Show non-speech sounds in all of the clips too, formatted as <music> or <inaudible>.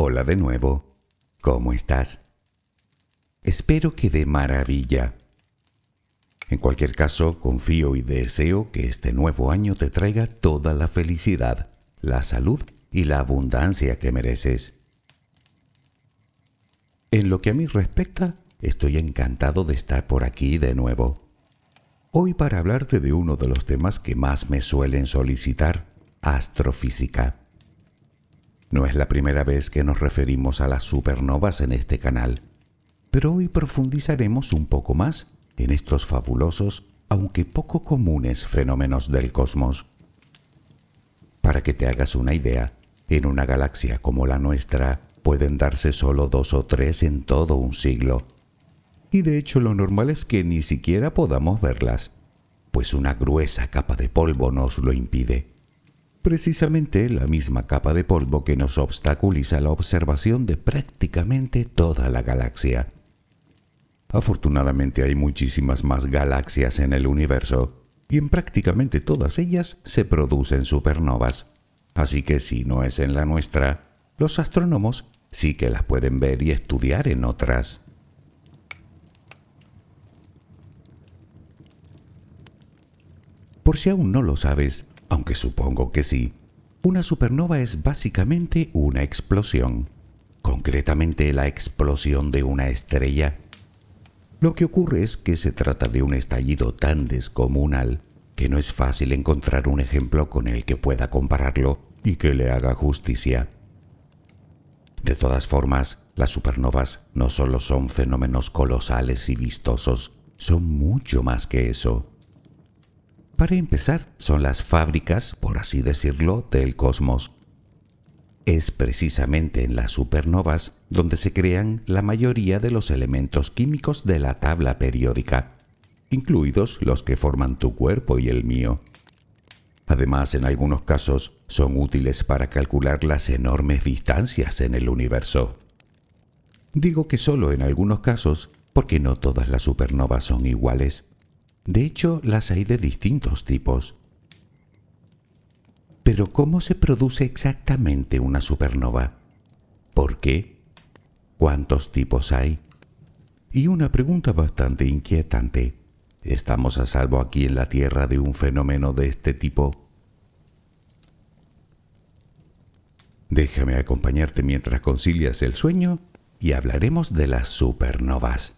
Hola de nuevo. ¿Cómo estás? Espero que de maravilla. En cualquier caso, confío y deseo que este nuevo año te traiga toda la felicidad, la salud y la abundancia que mereces. En lo que a mí respecta, estoy encantado de estar por aquí de nuevo. Hoy para hablarte de uno de los temas que más me suelen solicitar, astrofísica. No es la primera vez que nos referimos a las supernovas en este canal, pero hoy profundizaremos un poco más en estos fabulosos, aunque poco comunes fenómenos del cosmos. Para que te hagas una idea, en una galaxia como la nuestra pueden darse solo dos o tres en todo un siglo. Y de hecho lo normal es que ni siquiera podamos verlas, pues una gruesa capa de polvo nos lo impide. Precisamente la misma capa de polvo que nos obstaculiza la observación de prácticamente toda la galaxia. Afortunadamente hay muchísimas más galaxias en el universo, y en prácticamente todas ellas se producen supernovas. Así que si no es en la nuestra, los astrónomos sí que las pueden ver y estudiar en otras. Por si aún no lo sabes, aunque supongo que sí, una supernova es básicamente una explosión, concretamente la explosión de una estrella. Lo que ocurre es que se trata de un estallido tan descomunal que no es fácil encontrar un ejemplo con el que pueda compararlo y que le haga justicia. De todas formas, las supernovas no solo son fenómenos colosales y vistosos, son mucho más que eso. Para empezar, son las fábricas, por así decirlo, del cosmos. Es precisamente en las supernovas donde se crean la mayoría de los elementos químicos de la tabla periódica, incluidos los que forman tu cuerpo y el mío. Además, en algunos casos, son útiles para calcular las enormes distancias en el universo. Digo que solo en algunos casos, porque no todas las supernovas son iguales. De hecho, las hay de distintos tipos. Pero ¿cómo se produce exactamente una supernova? ¿Por qué? ¿Cuántos tipos hay? Y una pregunta bastante inquietante. ¿Estamos a salvo aquí en la Tierra de un fenómeno de este tipo? Déjame acompañarte mientras concilias el sueño y hablaremos de las supernovas.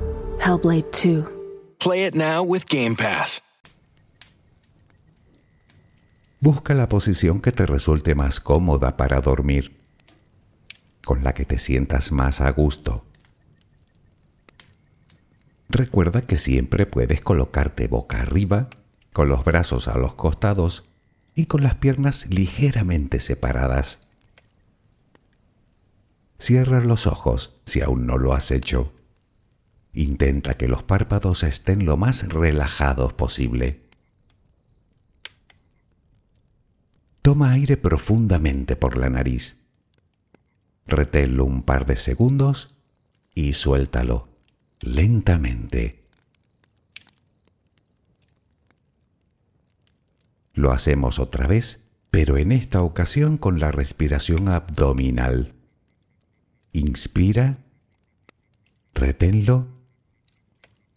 Hellblade 2. Play it now with Game Pass. Busca la posición que te resulte más cómoda para dormir, con la que te sientas más a gusto. Recuerda que siempre puedes colocarte boca arriba, con los brazos a los costados y con las piernas ligeramente separadas. Cierra los ojos si aún no lo has hecho. Intenta que los párpados estén lo más relajados posible. Toma aire profundamente por la nariz. Reténlo un par de segundos y suéltalo lentamente. Lo hacemos otra vez, pero en esta ocasión con la respiración abdominal. Inspira, reténlo,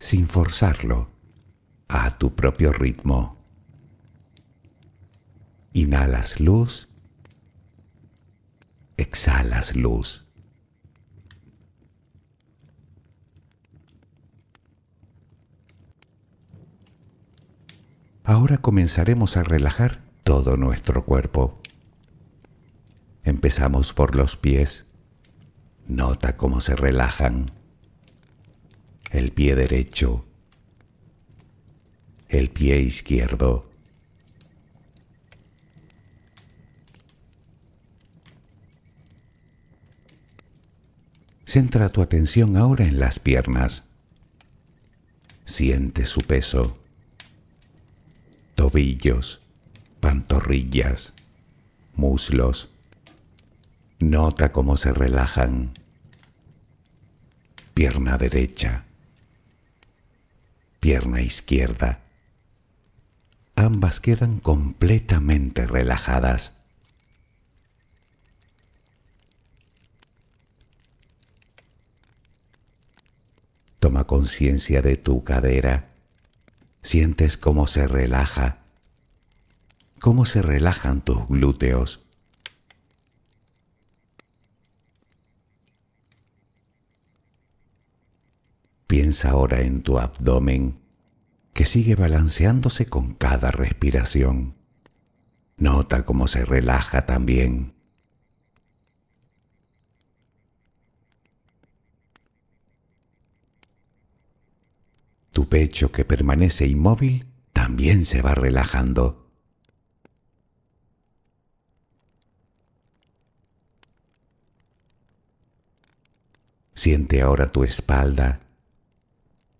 sin forzarlo, a tu propio ritmo. Inhalas luz, exhalas luz. Ahora comenzaremos a relajar todo nuestro cuerpo. Empezamos por los pies Nota cómo se relajan el pie derecho, el pie izquierdo. Centra tu atención ahora en las piernas. Siente su peso. Tobillos, pantorrillas, muslos. Nota cómo se relajan pierna derecha, pierna izquierda. Ambas quedan completamente relajadas. Toma conciencia de tu cadera. Sientes cómo se relaja, cómo se relajan tus glúteos. Piensa ahora en tu abdomen que sigue balanceándose con cada respiración. Nota cómo se relaja también. Tu pecho que permanece inmóvil también se va relajando. Siente ahora tu espalda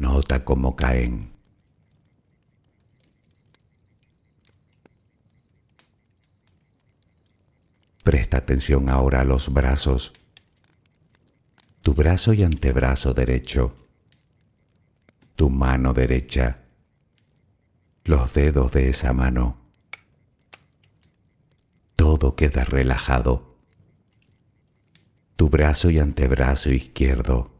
Nota cómo caen. Presta atención ahora a los brazos. Tu brazo y antebrazo derecho. Tu mano derecha. Los dedos de esa mano. Todo queda relajado. Tu brazo y antebrazo izquierdo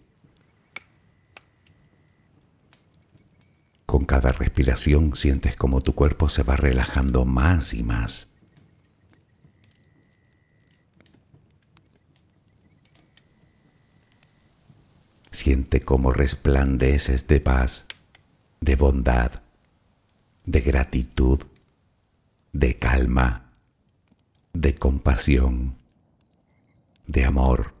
Con cada respiración sientes como tu cuerpo se va relajando más y más. Siente cómo resplandeces de paz, de bondad, de gratitud, de calma, de compasión, de amor.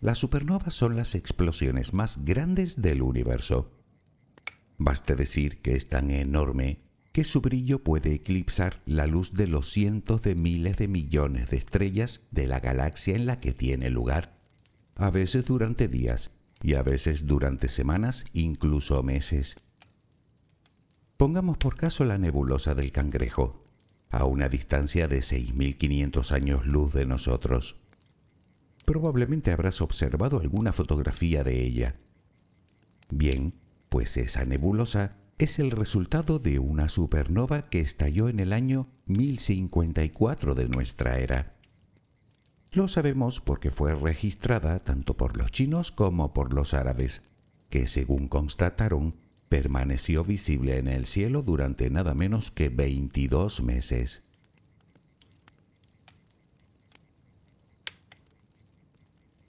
Las supernovas son las explosiones más grandes del universo. Baste decir que es tan enorme que su brillo puede eclipsar la luz de los cientos de miles de millones de estrellas de la galaxia en la que tiene lugar, a veces durante días y a veces durante semanas, incluso meses. Pongamos por caso la nebulosa del cangrejo, a una distancia de 6.500 años luz de nosotros. Probablemente habrás observado alguna fotografía de ella. Bien, pues esa nebulosa es el resultado de una supernova que estalló en el año 1054 de nuestra era. Lo sabemos porque fue registrada tanto por los chinos como por los árabes, que según constataron, permaneció visible en el cielo durante nada menos que 22 meses.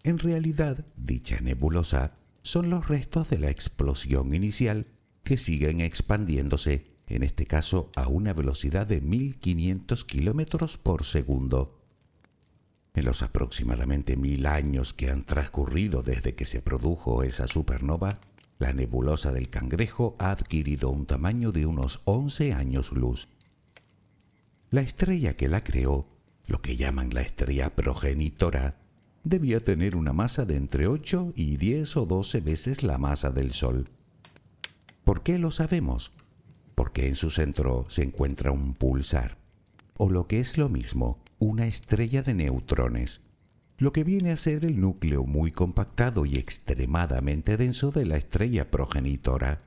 En realidad, dicha nebulosa son los restos de la explosión inicial que siguen expandiéndose, en este caso a una velocidad de 1500 kilómetros por segundo. En los aproximadamente mil años que han transcurrido desde que se produjo esa supernova, la nebulosa del cangrejo ha adquirido un tamaño de unos 11 años luz. La estrella que la creó, lo que llaman la estrella progenitora, debía tener una masa de entre 8 y 10 o 12 veces la masa del Sol. ¿Por qué lo sabemos? Porque en su centro se encuentra un pulsar, o lo que es lo mismo, una estrella de neutrones, lo que viene a ser el núcleo muy compactado y extremadamente denso de la estrella progenitora.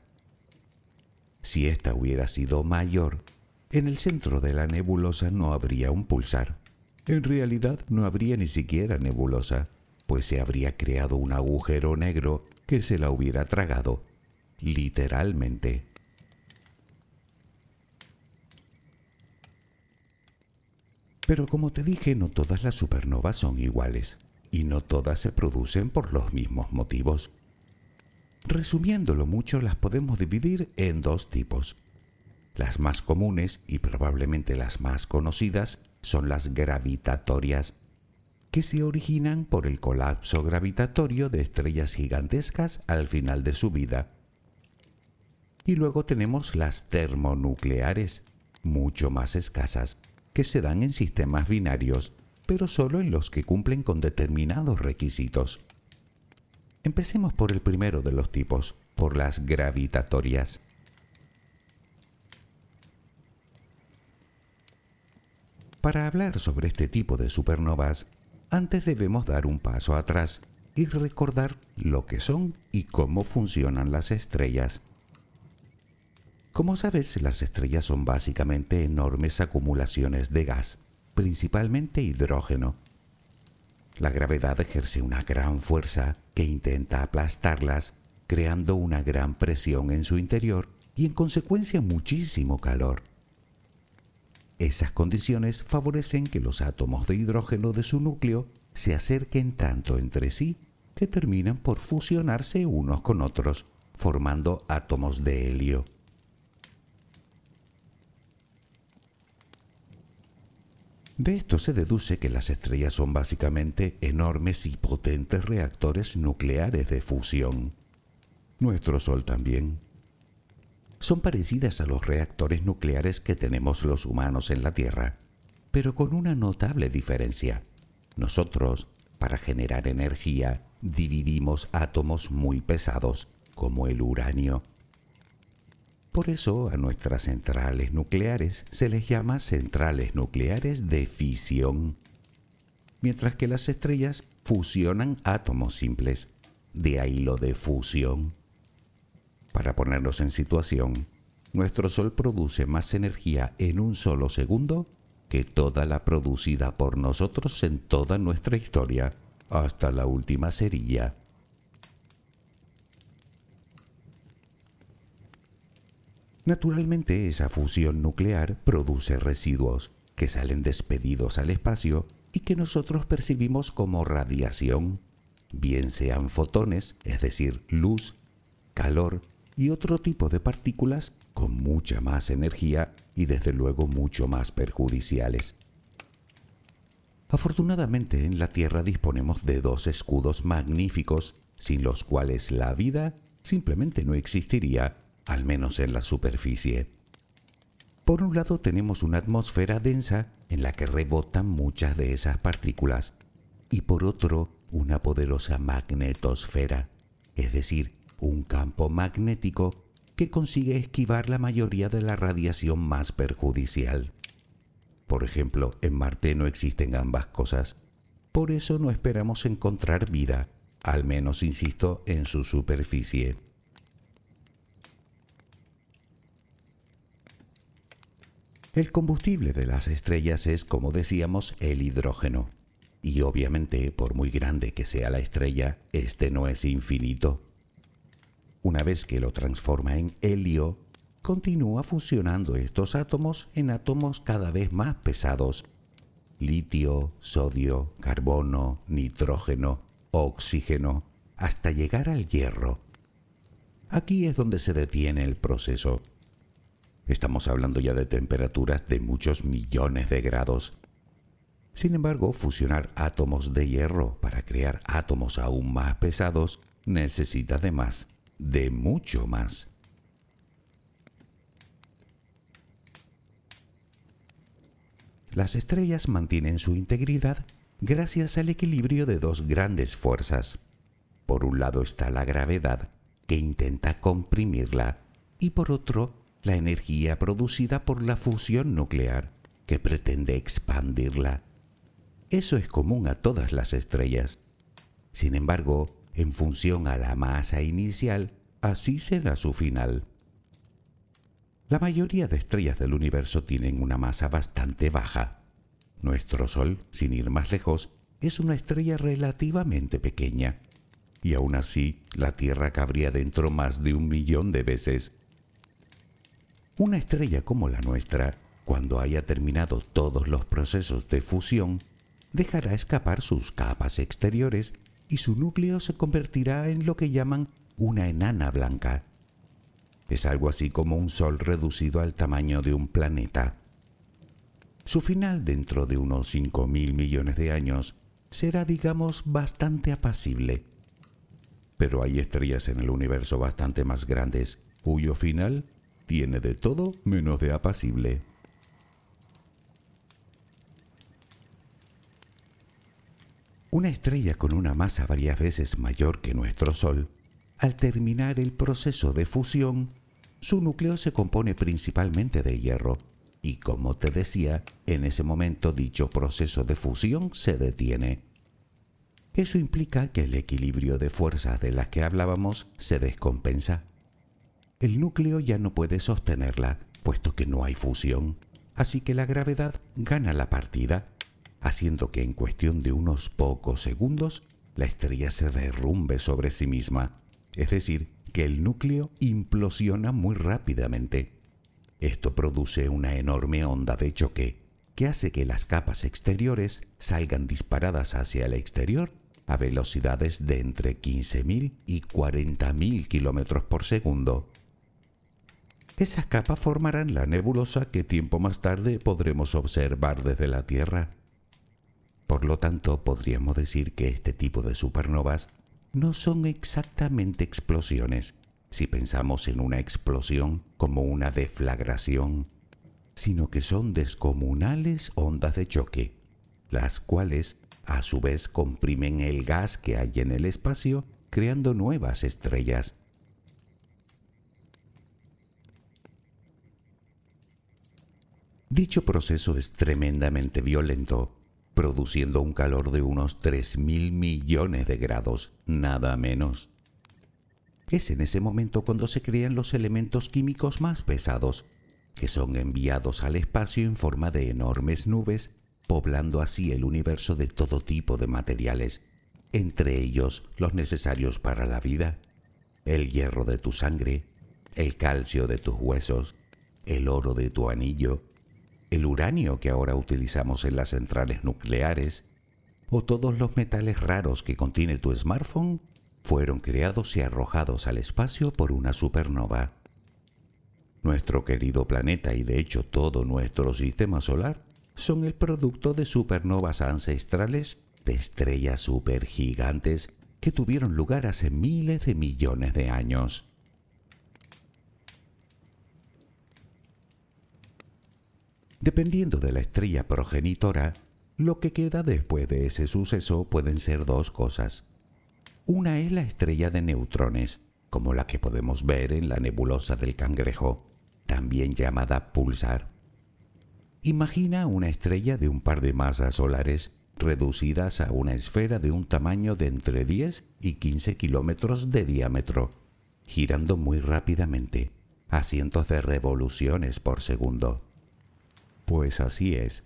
Si ésta hubiera sido mayor, en el centro de la nebulosa no habría un pulsar en realidad no habría ni siquiera nebulosa, pues se habría creado un agujero negro que se la hubiera tragado, literalmente. Pero como te dije, no todas las supernovas son iguales, y no todas se producen por los mismos motivos. Resumiéndolo mucho, las podemos dividir en dos tipos. Las más comunes y probablemente las más conocidas son las gravitatorias, que se originan por el colapso gravitatorio de estrellas gigantescas al final de su vida. Y luego tenemos las termonucleares, mucho más escasas, que se dan en sistemas binarios, pero solo en los que cumplen con determinados requisitos. Empecemos por el primero de los tipos, por las gravitatorias. Para hablar sobre este tipo de supernovas, antes debemos dar un paso atrás y recordar lo que son y cómo funcionan las estrellas. Como sabes, las estrellas son básicamente enormes acumulaciones de gas, principalmente hidrógeno. La gravedad ejerce una gran fuerza que intenta aplastarlas, creando una gran presión en su interior y en consecuencia muchísimo calor. Esas condiciones favorecen que los átomos de hidrógeno de su núcleo se acerquen tanto entre sí que terminan por fusionarse unos con otros, formando átomos de helio. De esto se deduce que las estrellas son básicamente enormes y potentes reactores nucleares de fusión. Nuestro Sol también. Son parecidas a los reactores nucleares que tenemos los humanos en la Tierra, pero con una notable diferencia. Nosotros, para generar energía, dividimos átomos muy pesados, como el uranio. Por eso a nuestras centrales nucleares se les llama centrales nucleares de fisión, mientras que las estrellas fusionan átomos simples, de ahí lo de fusión. Para ponernos en situación, nuestro Sol produce más energía en un solo segundo que toda la producida por nosotros en toda nuestra historia, hasta la última cerilla. Naturalmente, esa fusión nuclear produce residuos que salen despedidos al espacio y que nosotros percibimos como radiación, bien sean fotones, es decir, luz, calor y otro tipo de partículas con mucha más energía y desde luego mucho más perjudiciales. Afortunadamente en la Tierra disponemos de dos escudos magníficos sin los cuales la vida simplemente no existiría al menos en la superficie. Por un lado tenemos una atmósfera densa en la que rebotan muchas de esas partículas y por otro una poderosa magnetosfera, es decir, un campo magnético que consigue esquivar la mayoría de la radiación más perjudicial. Por ejemplo, en Marte no existen ambas cosas, por eso no esperamos encontrar vida, al menos insisto, en su superficie. El combustible de las estrellas es, como decíamos, el hidrógeno. Y obviamente, por muy grande que sea la estrella, este no es infinito. Una vez que lo transforma en helio, continúa fusionando estos átomos en átomos cada vez más pesados. Litio, sodio, carbono, nitrógeno, oxígeno, hasta llegar al hierro. Aquí es donde se detiene el proceso. Estamos hablando ya de temperaturas de muchos millones de grados. Sin embargo, fusionar átomos de hierro para crear átomos aún más pesados necesita de más, de mucho más. Las estrellas mantienen su integridad gracias al equilibrio de dos grandes fuerzas. Por un lado está la gravedad, que intenta comprimirla, y por otro la energía producida por la fusión nuclear, que pretende expandirla. Eso es común a todas las estrellas. Sin embargo, en función a la masa inicial, así será su final. La mayoría de estrellas del universo tienen una masa bastante baja. Nuestro Sol, sin ir más lejos, es una estrella relativamente pequeña. Y aún así, la Tierra cabría dentro más de un millón de veces una estrella como la nuestra, cuando haya terminado todos los procesos de fusión, dejará escapar sus capas exteriores y su núcleo se convertirá en lo que llaman una enana blanca. Es algo así como un sol reducido al tamaño de un planeta. Su final dentro de unos 5 mil millones de años será, digamos, bastante apacible. Pero hay estrellas en el universo bastante más grandes, cuyo final tiene de todo menos de apacible. Una estrella con una masa varias veces mayor que nuestro Sol, al terminar el proceso de fusión, su núcleo se compone principalmente de hierro, y como te decía, en ese momento dicho proceso de fusión se detiene. Eso implica que el equilibrio de fuerzas de las que hablábamos se descompensa. El núcleo ya no puede sostenerla, puesto que no hay fusión, así que la gravedad gana la partida, haciendo que en cuestión de unos pocos segundos la estrella se derrumbe sobre sí misma, es decir, que el núcleo implosiona muy rápidamente. Esto produce una enorme onda de choque, que hace que las capas exteriores salgan disparadas hacia el exterior a velocidades de entre 15.000 y 40.000 kilómetros por segundo. Esas capas formarán la nebulosa que tiempo más tarde podremos observar desde la Tierra. Por lo tanto, podríamos decir que este tipo de supernovas no son exactamente explosiones, si pensamos en una explosión como una deflagración, sino que son descomunales ondas de choque, las cuales a su vez comprimen el gas que hay en el espacio, creando nuevas estrellas. Dicho proceso es tremendamente violento, produciendo un calor de unos 3.000 millones de grados, nada menos. Es en ese momento cuando se crean los elementos químicos más pesados, que son enviados al espacio en forma de enormes nubes, poblando así el universo de todo tipo de materiales, entre ellos los necesarios para la vida, el hierro de tu sangre, el calcio de tus huesos, el oro de tu anillo, el uranio que ahora utilizamos en las centrales nucleares, o todos los metales raros que contiene tu smartphone, fueron creados y arrojados al espacio por una supernova. Nuestro querido planeta y de hecho todo nuestro sistema solar son el producto de supernovas ancestrales de estrellas supergigantes que tuvieron lugar hace miles de millones de años. Dependiendo de la estrella progenitora, lo que queda después de ese suceso pueden ser dos cosas. Una es la estrella de neutrones, como la que podemos ver en la nebulosa del cangrejo, también llamada pulsar. Imagina una estrella de un par de masas solares reducidas a una esfera de un tamaño de entre 10 y 15 kilómetros de diámetro, girando muy rápidamente, a cientos de revoluciones por segundo. Pues así es.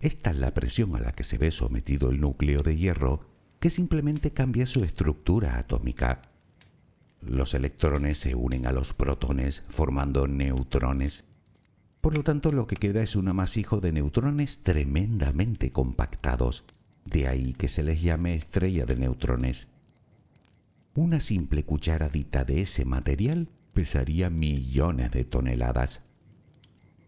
Esta es la presión a la que se ve sometido el núcleo de hierro que simplemente cambia su estructura atómica. Los electrones se unen a los protones formando neutrones. Por lo tanto, lo que queda es un amasijo de neutrones tremendamente compactados. De ahí que se les llame estrella de neutrones. Una simple cucharadita de ese material pesaría millones de toneladas.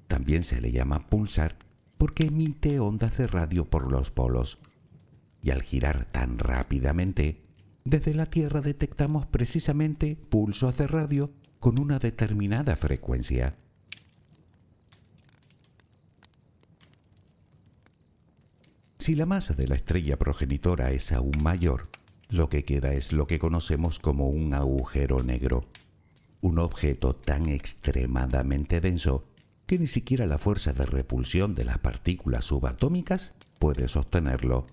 También se le llama pulsar porque emite ondas de radio por los polos. Y al girar tan rápidamente, desde la Tierra detectamos precisamente pulsos de radio con una determinada frecuencia. Si la masa de la estrella progenitora es aún mayor, lo que queda es lo que conocemos como un agujero negro, un objeto tan extremadamente denso que ni siquiera la fuerza de repulsión de las partículas subatómicas puede sostenerlo.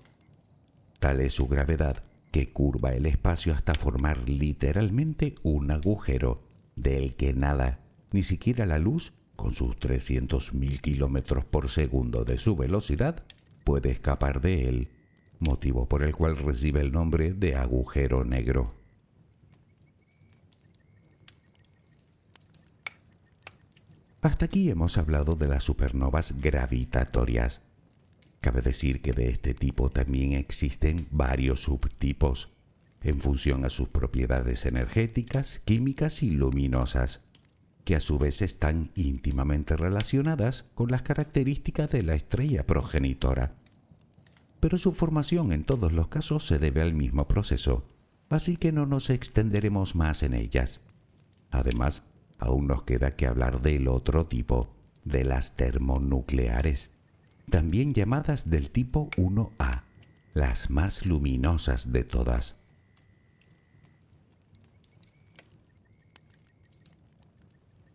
Tal es su gravedad que curva el espacio hasta formar literalmente un agujero del que nada, ni siquiera la luz, con sus 300.000 kilómetros por segundo de su velocidad, puede escapar de él, motivo por el cual recibe el nombre de agujero negro. Hasta aquí hemos hablado de las supernovas gravitatorias. Cabe decir que de este tipo también existen varios subtipos, en función a sus propiedades energéticas, químicas y luminosas, que a su vez están íntimamente relacionadas con las características de la estrella progenitora. Pero su formación en todos los casos se debe al mismo proceso, así que no nos extenderemos más en ellas. Además, aún nos queda que hablar del otro tipo, de las termonucleares, también llamadas del tipo 1A, las más luminosas de todas.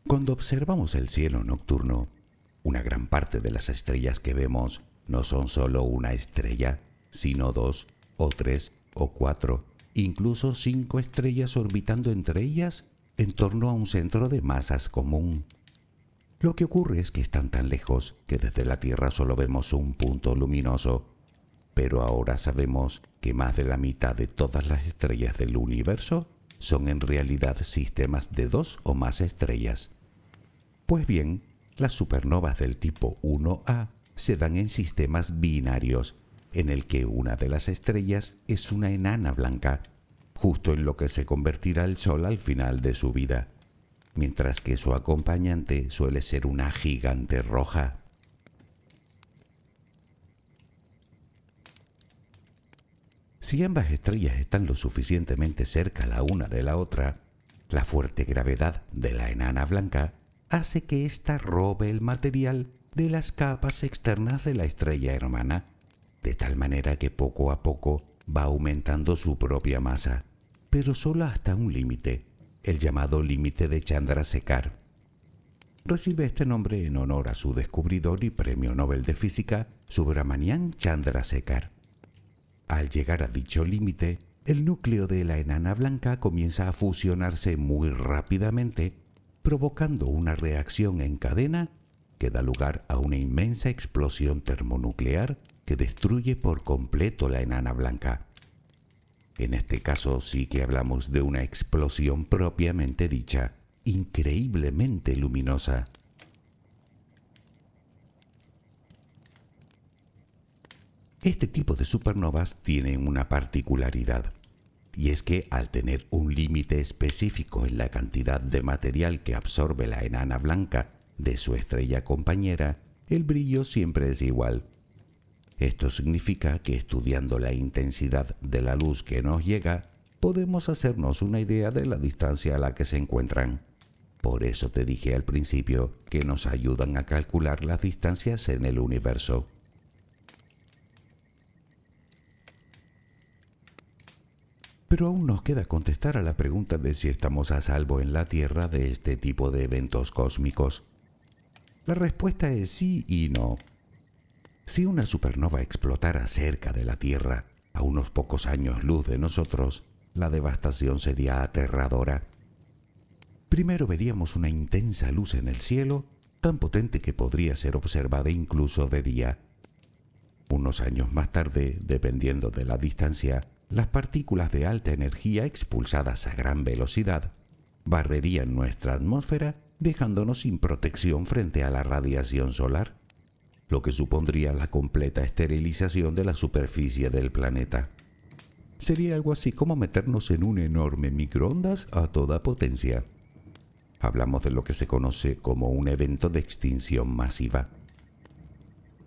Cuando observamos el cielo nocturno, una gran parte de las estrellas que vemos no son solo una estrella, sino dos o tres o cuatro, incluso cinco estrellas orbitando entre ellas en torno a un centro de masas común. Lo que ocurre es que están tan lejos que desde la Tierra solo vemos un punto luminoso, pero ahora sabemos que más de la mitad de todas las estrellas del universo son en realidad sistemas de dos o más estrellas. Pues bien, las supernovas del tipo 1A se dan en sistemas binarios, en el que una de las estrellas es una enana blanca, justo en lo que se convertirá el Sol al final de su vida, mientras que su acompañante suele ser una gigante roja. Si ambas estrellas están lo suficientemente cerca la una de la otra, la fuerte gravedad de la enana blanca hace que ésta robe el material de las capas externas de la estrella hermana, de tal manera que poco a poco va aumentando su propia masa, pero solo hasta un límite, el llamado límite de Chandrasekhar. Recibe este nombre en honor a su descubridor y premio Nobel de Física, Subramanian Chandrasekhar. Al llegar a dicho límite, el núcleo de la enana blanca comienza a fusionarse muy rápidamente, provocando una reacción en cadena que da lugar a una inmensa explosión termonuclear que destruye por completo la enana blanca. En este caso sí que hablamos de una explosión propiamente dicha, increíblemente luminosa. Este tipo de supernovas tiene una particularidad, y es que al tener un límite específico en la cantidad de material que absorbe la enana blanca de su estrella compañera, el brillo siempre es igual. Esto significa que estudiando la intensidad de la luz que nos llega, podemos hacernos una idea de la distancia a la que se encuentran. Por eso te dije al principio que nos ayudan a calcular las distancias en el universo. Pero aún nos queda contestar a la pregunta de si estamos a salvo en la Tierra de este tipo de eventos cósmicos. La respuesta es sí y no. Si una supernova explotara cerca de la Tierra, a unos pocos años luz de nosotros, la devastación sería aterradora. Primero veríamos una intensa luz en el cielo, tan potente que podría ser observada incluso de día. Unos años más tarde, dependiendo de la distancia, las partículas de alta energía expulsadas a gran velocidad barrerían nuestra atmósfera dejándonos sin protección frente a la radiación solar, lo que supondría la completa esterilización de la superficie del planeta. Sería algo así como meternos en un enorme microondas a toda potencia. Hablamos de lo que se conoce como un evento de extinción masiva.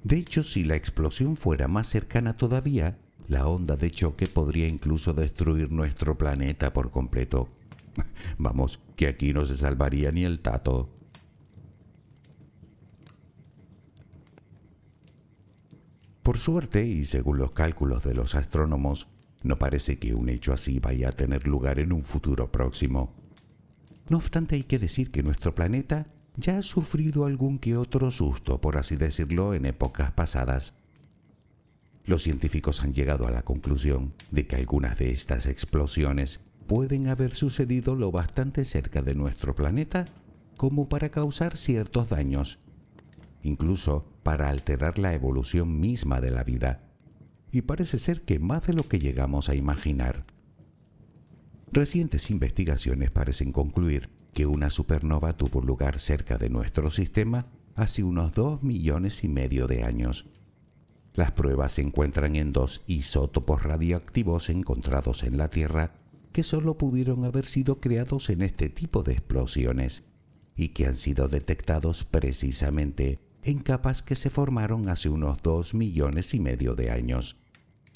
De hecho, si la explosión fuera más cercana todavía, la onda de choque podría incluso destruir nuestro planeta por completo. <laughs> Vamos, que aquí no se salvaría ni el tato. Por suerte, y según los cálculos de los astrónomos, no parece que un hecho así vaya a tener lugar en un futuro próximo. No obstante, hay que decir que nuestro planeta ya ha sufrido algún que otro susto, por así decirlo, en épocas pasadas. Los científicos han llegado a la conclusión de que algunas de estas explosiones pueden haber sucedido lo bastante cerca de nuestro planeta como para causar ciertos daños, incluso para alterar la evolución misma de la vida, y parece ser que más de lo que llegamos a imaginar. Recientes investigaciones parecen concluir que una supernova tuvo lugar cerca de nuestro sistema hace unos dos millones y medio de años las pruebas se encuentran en dos isótopos radioactivos encontrados en la Tierra que solo pudieron haber sido creados en este tipo de explosiones y que han sido detectados precisamente en capas que se formaron hace unos dos millones y medio de años.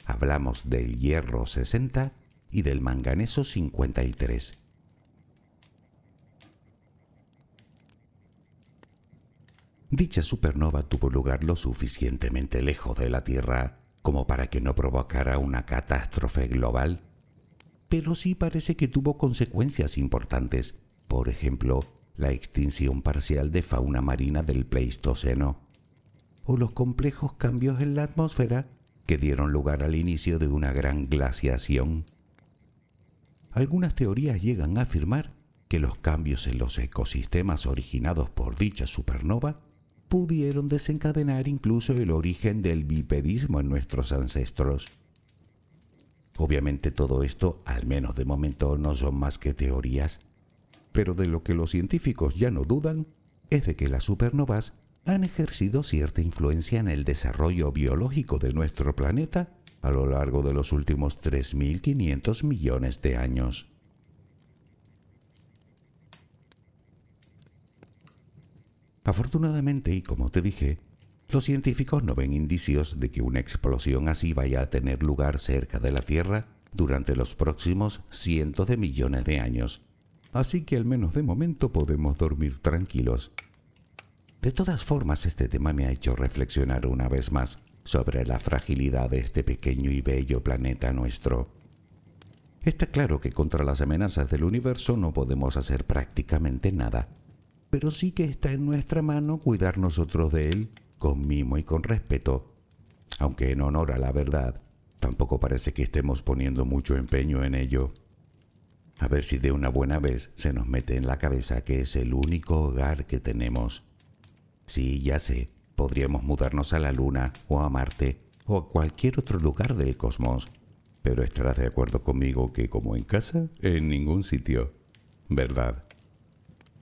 Hablamos del hierro 60 y del manganeso 53. Dicha supernova tuvo lugar lo suficientemente lejos de la Tierra como para que no provocara una catástrofe global, pero sí parece que tuvo consecuencias importantes, por ejemplo, la extinción parcial de fauna marina del Pleistoceno, o los complejos cambios en la atmósfera que dieron lugar al inicio de una gran glaciación. Algunas teorías llegan a afirmar que los cambios en los ecosistemas originados por dicha supernova pudieron desencadenar incluso el origen del bipedismo en nuestros ancestros. Obviamente todo esto, al menos de momento, no son más que teorías, pero de lo que los científicos ya no dudan es de que las supernovas han ejercido cierta influencia en el desarrollo biológico de nuestro planeta a lo largo de los últimos 3.500 millones de años. Afortunadamente, y como te dije, los científicos no ven indicios de que una explosión así vaya a tener lugar cerca de la Tierra durante los próximos cientos de millones de años. Así que al menos de momento podemos dormir tranquilos. De todas formas, este tema me ha hecho reflexionar una vez más sobre la fragilidad de este pequeño y bello planeta nuestro. Está claro que contra las amenazas del universo no podemos hacer prácticamente nada, pero sí que está en nuestra mano cuidar nosotros de él con mimo y con respeto, aunque en honor a la verdad, tampoco parece que estemos poniendo mucho empeño en ello. A ver si de una buena vez se nos mete en la cabeza que es el único hogar que tenemos. Sí, ya sé, Podríamos mudarnos a la Luna o a Marte o a cualquier otro lugar del cosmos. Pero estarás de acuerdo conmigo que como en casa, en ningún sitio. ¿Verdad?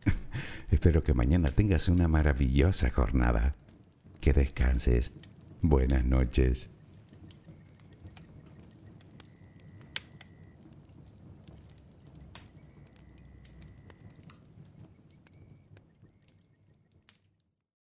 <laughs> Espero que mañana tengas una maravillosa jornada. Que descanses. Buenas noches.